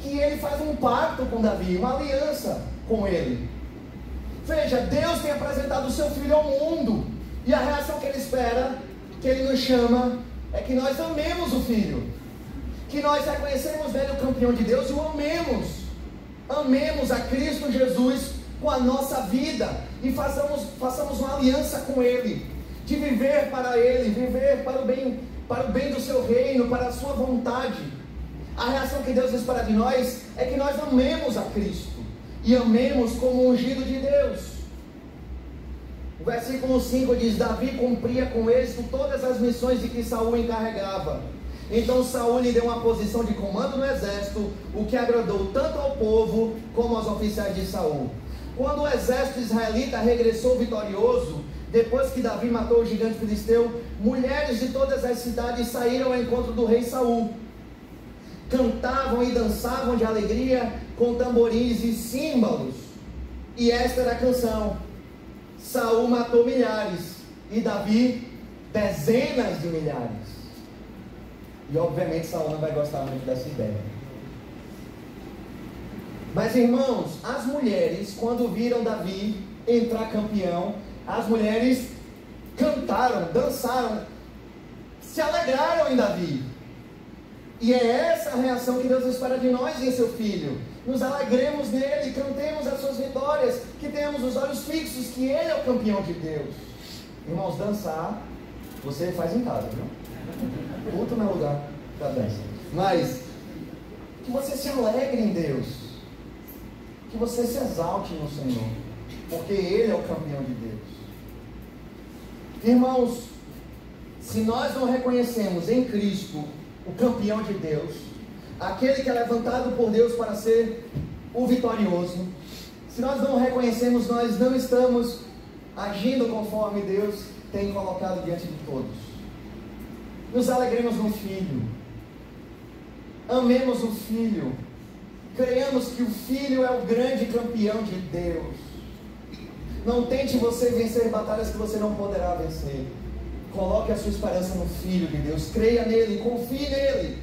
que ele faz um pacto com Davi, uma aliança com ele. Veja, Deus tem apresentado o seu filho ao mundo. E a reação que ele espera, que ele nos chama, é que nós amemos o filho. Que nós reconhecemos nele o campeão de Deus e o amemos. Amemos a Cristo Jesus com a nossa vida e façamos, façamos uma aliança com ele. De viver para ele, viver para o bem, para o bem do seu reino, para a sua vontade. A reação que Deus espera de nós é que nós amemos a Cristo e amemos como ungido de Deus. O versículo 5 diz: Davi cumpria com êxito todas as missões de que Saul encarregava. Então Saul lhe deu uma posição de comando no exército, o que agradou tanto ao povo como aos oficiais de Saul. Quando o exército israelita regressou vitorioso, depois que Davi matou o gigante filisteu, mulheres de todas as cidades saíram ao encontro do rei Saul. Cantavam e dançavam de alegria com tamborins e símbolos. E esta era a canção. Saul matou milhares e Davi dezenas de milhares. E obviamente Saul não vai gostar muito dessa ideia. Mas irmãos, as mulheres, quando viram Davi entrar campeão, as mulheres cantaram, dançaram, se alegraram em Davi. E é essa a reação que Deus espera de nós em seu filho. Nos alegremos nele, cantemos as suas vitórias, que tenhamos os olhos fixos, que ele é o campeão de Deus. Irmãos, dançar, você faz em casa, viu? Outro não é lugar da dança. Mas, que você se alegre em Deus. Que você se exalte no Senhor. Porque Ele é o campeão de Deus. Irmãos, se nós não reconhecemos em Cristo o campeão de Deus, aquele que é levantado por Deus para ser o vitorioso, se nós não reconhecemos, nós não estamos agindo conforme Deus tem colocado diante de todos. Nos alegremos no Filho, amemos o Filho, creiamos que o Filho é o grande campeão de Deus. Não tente você vencer batalhas que você não poderá vencer. Coloque a sua esperança no Filho de Deus, creia nele, confie nele.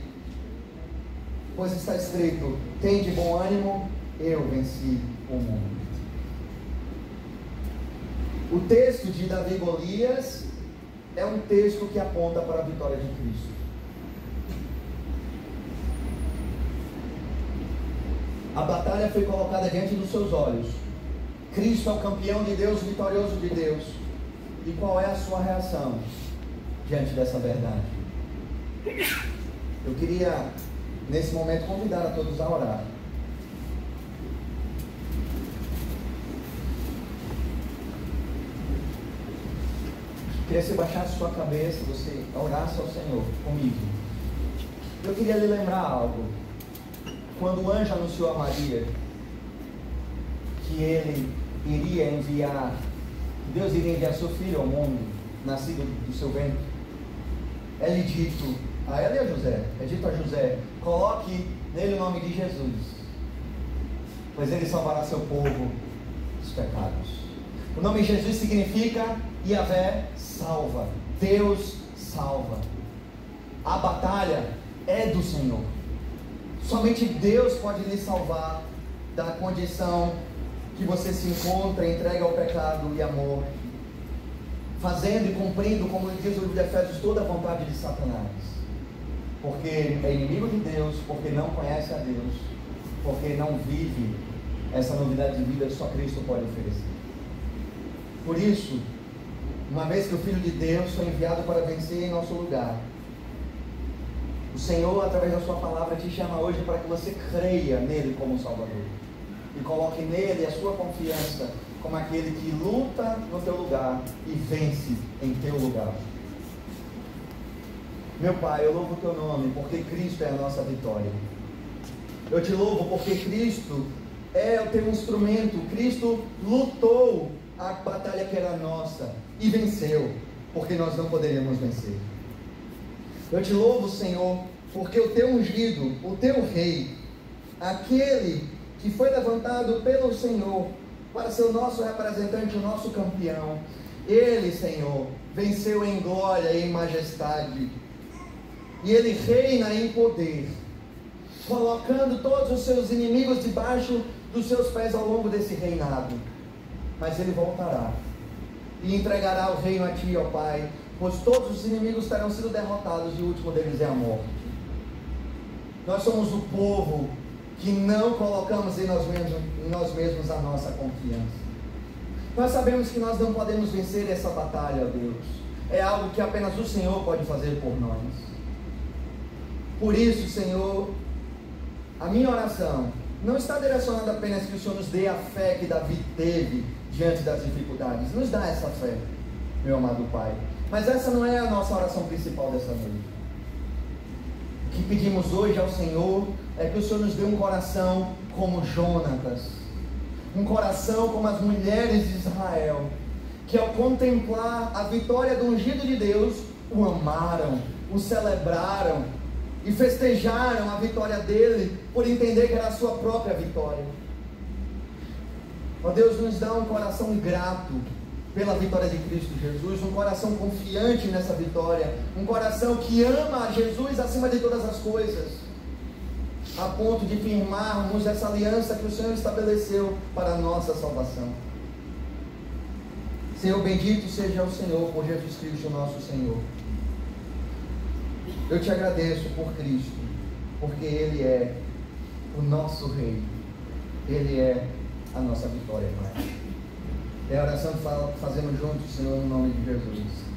Pois está escrito: tem de bom ânimo, eu venci o mundo. O texto de Davi Golias é um texto que aponta para a vitória de Cristo. A batalha foi colocada diante dos seus olhos. Cristo é o campeão de Deus, vitorioso de Deus. E qual é a sua reação diante dessa verdade? Eu queria, nesse momento, convidar a todos a orar. Queria que você baixasse sua cabeça, você orasse ao Senhor comigo. Eu queria lhe lembrar algo. Quando o anjo anunciou a Maria que ele iria enviar, Deus iria enviar seu filho ao mundo, nascido do seu ventre, é-lhe dito a ela e a José, é dito a José, coloque nele o nome de Jesus, pois ele salvará seu povo dos pecados. O nome Jesus significa Yahvé salva, Deus salva. A batalha é do Senhor. Somente Deus pode lhe salvar da condição que você se encontra, entrega ao pecado e amor, fazendo e cumprindo, como diz o livro de Efésios, toda a vontade de Satanás. Porque é inimigo de Deus, porque não conhece a Deus, porque não vive essa novidade de vida que só Cristo pode oferecer. Por isso, uma vez que o Filho de Deus foi enviado para vencer em nosso lugar, O Senhor, através da Sua palavra, te chama hoje para que você creia nele como Salvador. E coloque nele a sua confiança como aquele que luta no teu lugar e vence em teu lugar. Meu Pai, eu louvo o teu nome porque Cristo é a nossa vitória. Eu te louvo porque Cristo é o teu instrumento. Cristo lutou a batalha que era nossa e venceu, porque nós não poderíamos vencer. Eu te louvo, Senhor, porque o teu ungido, o teu rei, aquele que foi levantado pelo Senhor para ser o nosso representante, o nosso campeão, ele, Senhor, venceu em glória e em majestade. E ele reina em poder colocando todos os seus inimigos debaixo dos seus pés ao longo desse reinado. Mas ele voltará e entregará o reino a ti, ó Pai, pois todos os inimigos terão sido derrotados e o último deles é a morte. Nós somos o povo que não colocamos em nós mesmos, em nós mesmos a nossa confiança. Nós sabemos que nós não podemos vencer essa batalha, Deus. É algo que apenas o Senhor pode fazer por nós. Por isso, Senhor, a minha oração não está direcionada apenas que o Senhor nos dê a fé que Davi teve diante das dificuldades. Nos dá essa fé, meu amado Pai. Mas essa não é a nossa oração principal dessa noite. Que pedimos hoje ao Senhor é que o Senhor nos dê um coração como Jonatas, um coração como as mulheres de Israel, que ao contemplar a vitória do ungido de Deus, o amaram, o celebraram, e festejaram a vitória dele por entender que era a sua própria vitória. Ó Deus, nos dá um coração grato pela vitória de Cristo Jesus, um coração confiante nessa vitória, um coração que ama Jesus acima de todas as coisas, a ponto de firmarmos essa aliança que o Senhor estabeleceu para a nossa salvação. Senhor, bendito seja o Senhor por Jesus Cristo, nosso Senhor. Eu te agradeço por Cristo, porque Ele é o nosso Rei, Ele é a nossa vitória, Pai. É a oração que fazemos juntos, Senhor, no nome de Jesus.